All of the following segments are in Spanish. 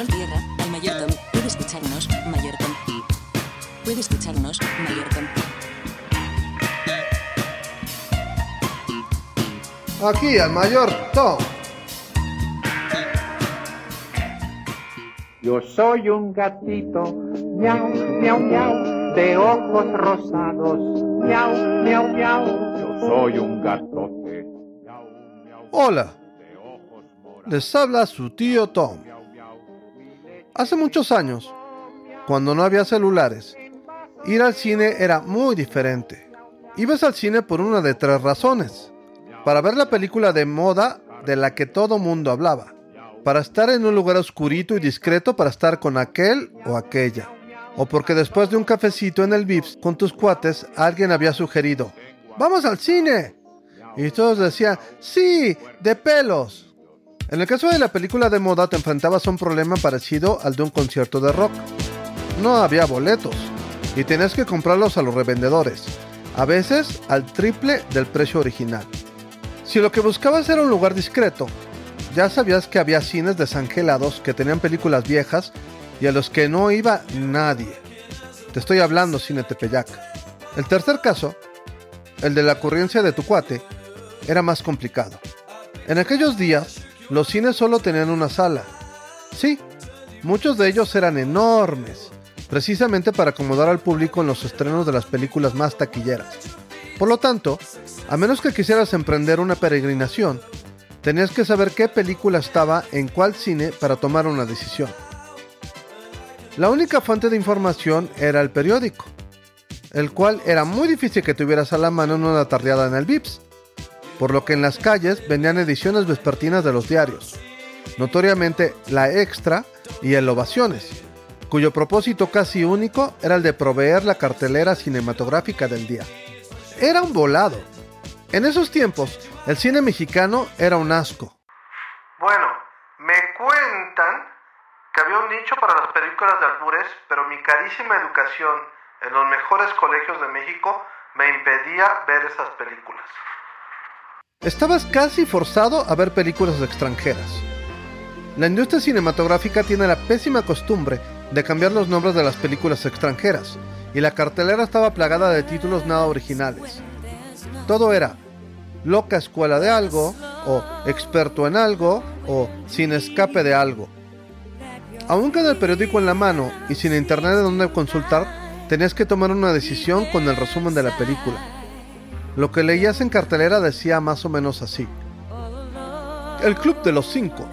Control tierra, al mayor Tom. Puede escucharnos, mayor Tom. Puede escucharnos, mayor Tom. Aquí al mayor Tom. Yo soy un gatito, miau, miau, miau, de ojos rosados, miau, miau, miau. Yo soy un gatote, miau, miau, Hola, de ojos morados, les habla su tío Tom. Hace muchos años, cuando no había celulares, ir al cine era muy diferente. Ibas al cine por una de tres razones. Para ver la película de moda de la que todo mundo hablaba. Para estar en un lugar oscurito y discreto para estar con aquel o aquella. O porque después de un cafecito en el Vips con tus cuates, alguien había sugerido, ¡Vamos al cine! Y todos decían, ¡Sí! ¡De pelos! En el caso de la película de moda te enfrentabas a un problema parecido al de un concierto de rock. No había boletos y tenías que comprarlos a los revendedores, a veces al triple del precio original. Si lo que buscabas era un lugar discreto, ya sabías que había cines desangelados que tenían películas viejas y a los que no iba nadie. Te estoy hablando cine Tepeyac. El tercer caso, el de la ocurrencia de tu cuate, era más complicado. En aquellos días, los cines solo tenían una sala. Sí, muchos de ellos eran enormes, precisamente para acomodar al público en los estrenos de las películas más taquilleras. Por lo tanto, a menos que quisieras emprender una peregrinación, tenías que saber qué película estaba en cuál cine para tomar una decisión. La única fuente de información era el periódico, el cual era muy difícil que tuvieras a la mano en una tardeada en el VIPS, por lo que en las calles vendían ediciones vespertinas de los diarios, notoriamente La Extra y El Ovaciones, cuyo propósito casi único era el de proveer la cartelera cinematográfica del día. Era un volado. En esos tiempos, el cine mexicano era un asco. Bueno, me cuentan que había un nicho para las películas de albures, pero mi carísima educación en los mejores colegios de México me impedía ver esas películas. Estabas casi forzado a ver películas extranjeras. La industria cinematográfica tiene la pésima costumbre de cambiar los nombres de las películas extranjeras, y la cartelera estaba plagada de títulos nada originales. Todo era Loca Escuela de algo, o Experto en algo, o Sin escape de algo. Aún con el periódico en la mano y sin internet de donde consultar, tenías que tomar una decisión con el resumen de la película. Lo que leías en cartelera decía más o menos así. El Club de los Cinco.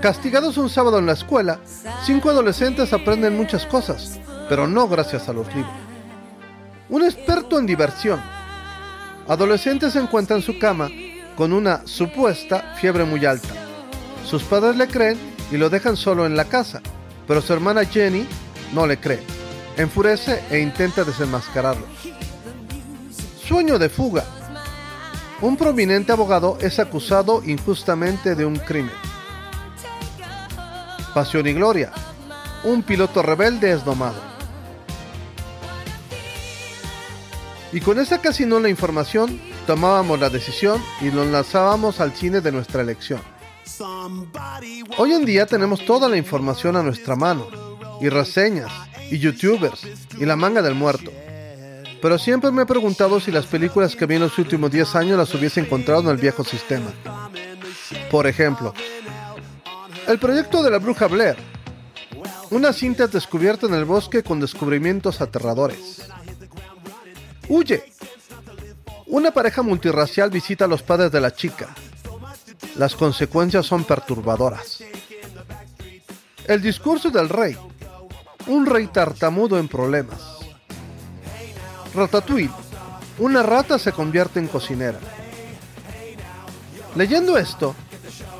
Castigados un sábado en la escuela, cinco adolescentes aprenden muchas cosas, pero no gracias a los libros. Un experto en diversión. Adolescentes se encuentra en su cama con una supuesta fiebre muy alta. Sus padres le creen y lo dejan solo en la casa, pero su hermana Jenny no le cree. Enfurece e intenta desenmascararlo. Sueño de fuga. Un prominente abogado es acusado injustamente de un crimen. Pasión y Gloria. Un piloto rebelde es domado. Y con esa casi nula información, tomábamos la decisión y nos lanzábamos al cine de nuestra elección. Hoy en día tenemos toda la información a nuestra mano, y reseñas, y youtubers, y la manga del muerto. Pero siempre me he preguntado si las películas que vi en los últimos 10 años las hubiese encontrado en el viejo sistema. Por ejemplo, el proyecto de la bruja Blair. Una cinta descubierta en el bosque con descubrimientos aterradores. Huye. Una pareja multirracial visita a los padres de la chica. Las consecuencias son perturbadoras. El discurso del rey. Un rey tartamudo en problemas. Ratatouille. Una rata se convierte en cocinera. Leyendo esto,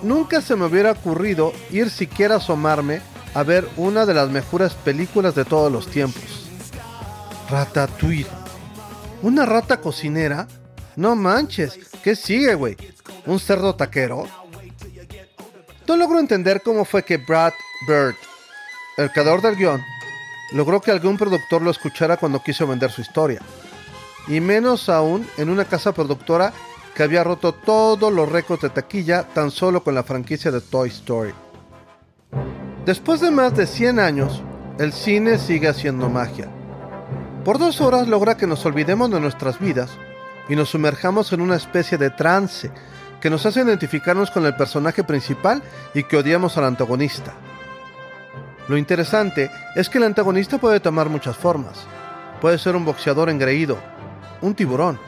nunca se me hubiera ocurrido ir siquiera a asomarme a ver una de las mejores películas de todos los tiempos. Ratatouille. ¿Una rata cocinera? No manches, ¿qué sigue, güey? ¿Un cerdo taquero? No logro entender cómo fue que Brad Bird, el creador del guion, logró que algún productor lo escuchara cuando quiso vender su historia. Y menos aún en una casa productora que había roto todos los récords de taquilla tan solo con la franquicia de Toy Story. Después de más de 100 años, el cine sigue haciendo magia. Por dos horas logra que nos olvidemos de nuestras vidas y nos sumerjamos en una especie de trance que nos hace identificarnos con el personaje principal y que odiamos al antagonista. Lo interesante es que el antagonista puede tomar muchas formas. Puede ser un boxeador engreído, un tiburón,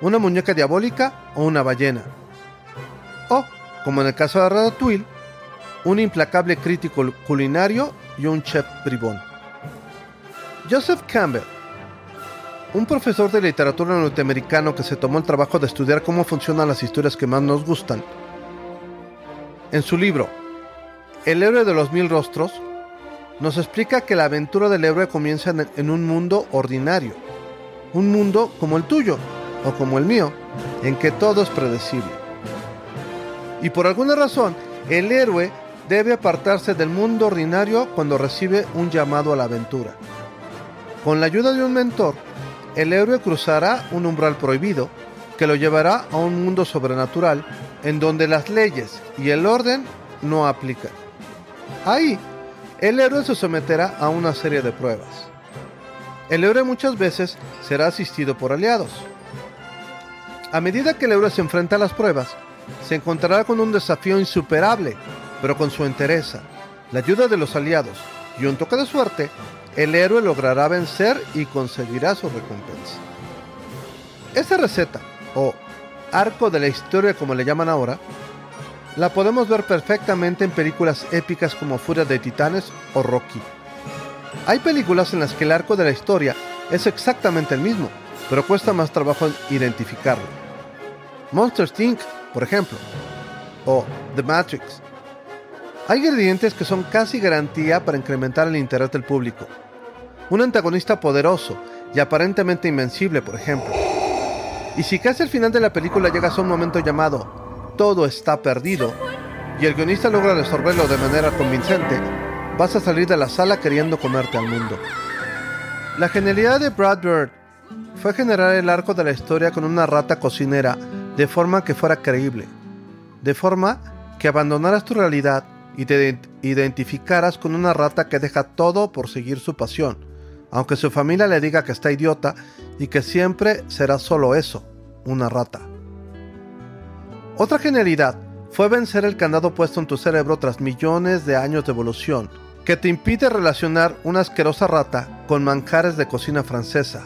una muñeca diabólica o una ballena. O, como en el caso de Ratatouille, un implacable crítico culinario y un chef bribón. Joseph Campbell, un profesor de literatura norteamericano que se tomó el trabajo de estudiar cómo funcionan las historias que más nos gustan, en su libro El héroe de los mil rostros, nos explica que la aventura del héroe comienza en un mundo ordinario, un mundo como el tuyo o como el mío, en que todo es predecible. Y por alguna razón, el héroe debe apartarse del mundo ordinario cuando recibe un llamado a la aventura. Con la ayuda de un mentor, el héroe cruzará un umbral prohibido que lo llevará a un mundo sobrenatural en donde las leyes y el orden no aplican. Ahí, el héroe se someterá a una serie de pruebas. El héroe muchas veces será asistido por aliados. A medida que el héroe se enfrenta a las pruebas, se encontrará con un desafío insuperable pero con su entereza, la ayuda de los aliados y un toque de suerte, el héroe logrará vencer y conseguirá su recompensa. Esa receta, o arco de la historia como le llaman ahora, la podemos ver perfectamente en películas épicas como Furia de Titanes o Rocky. Hay películas en las que el arco de la historia es exactamente el mismo, pero cuesta más trabajo identificarlo. Monster Inc., por ejemplo, o The Matrix, hay ingredientes que son casi garantía para incrementar el interés del público. Un antagonista poderoso y aparentemente invencible, por ejemplo. Y si casi al final de la película llegas a un momento llamado Todo está perdido y el guionista logra resolverlo de manera convincente, vas a salir de la sala queriendo comerte al mundo. La genialidad de Brad Bird fue generar el arco de la historia con una rata cocinera de forma que fuera creíble, de forma que abandonaras tu realidad y te identificaras con una rata que deja todo por seguir su pasión, aunque su familia le diga que está idiota y que siempre será solo eso, una rata. Otra genialidad fue vencer el candado puesto en tu cerebro tras millones de años de evolución, que te impide relacionar una asquerosa rata con manjares de cocina francesa.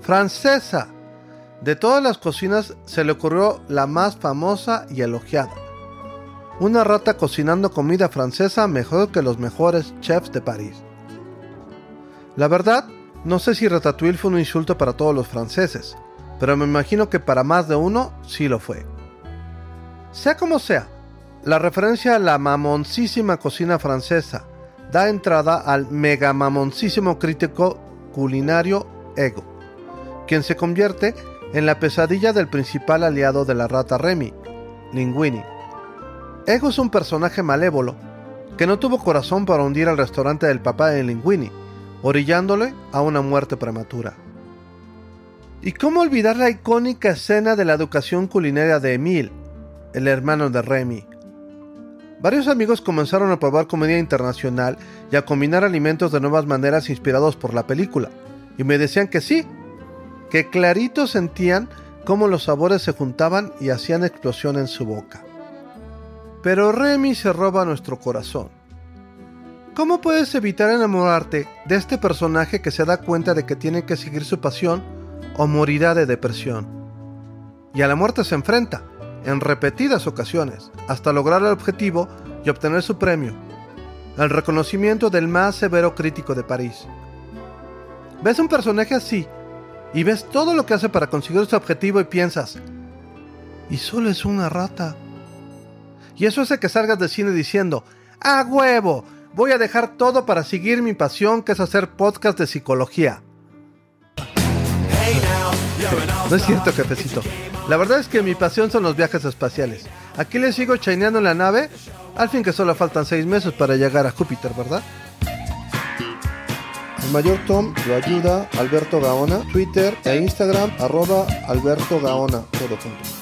¡Francesa! De todas las cocinas se le ocurrió la más famosa y elogiada una rata cocinando comida francesa mejor que los mejores chefs de París. La verdad, no sé si Ratatouille fue un insulto para todos los franceses, pero me imagino que para más de uno sí lo fue. Sea como sea, la referencia a la mamoncísima cocina francesa da entrada al mega mamoncísimo crítico culinario Ego, quien se convierte en la pesadilla del principal aliado de la rata Remy, Linguini Ego es un personaje malévolo que no tuvo corazón para hundir al restaurante del papá de Linguini, orillándole a una muerte prematura. ¿Y cómo olvidar la icónica escena de la educación culinaria de Emile, el hermano de Remy? Varios amigos comenzaron a probar comedia internacional y a combinar alimentos de nuevas maneras inspirados por la película, y me decían que sí, que clarito sentían cómo los sabores se juntaban y hacían explosión en su boca. Pero Remy se roba nuestro corazón. ¿Cómo puedes evitar enamorarte de este personaje que se da cuenta de que tiene que seguir su pasión o morirá de depresión? Y a la muerte se enfrenta, en repetidas ocasiones, hasta lograr el objetivo y obtener su premio, el reconocimiento del más severo crítico de París. Ves un personaje así y ves todo lo que hace para conseguir su objetivo y piensas, y solo es una rata. Y eso hace que salgas de cine diciendo, ¡a huevo! Voy a dejar todo para seguir mi pasión que es hacer podcast de psicología. No es cierto, jefecito. La verdad es que mi pasión son los viajes espaciales. Aquí le sigo chaineando en la nave, al fin que solo faltan seis meses para llegar a Júpiter, ¿verdad? El mayor Tom lo ayuda Alberto Gaona, Twitter e Instagram, arroba Alberto Gaona, todo junto.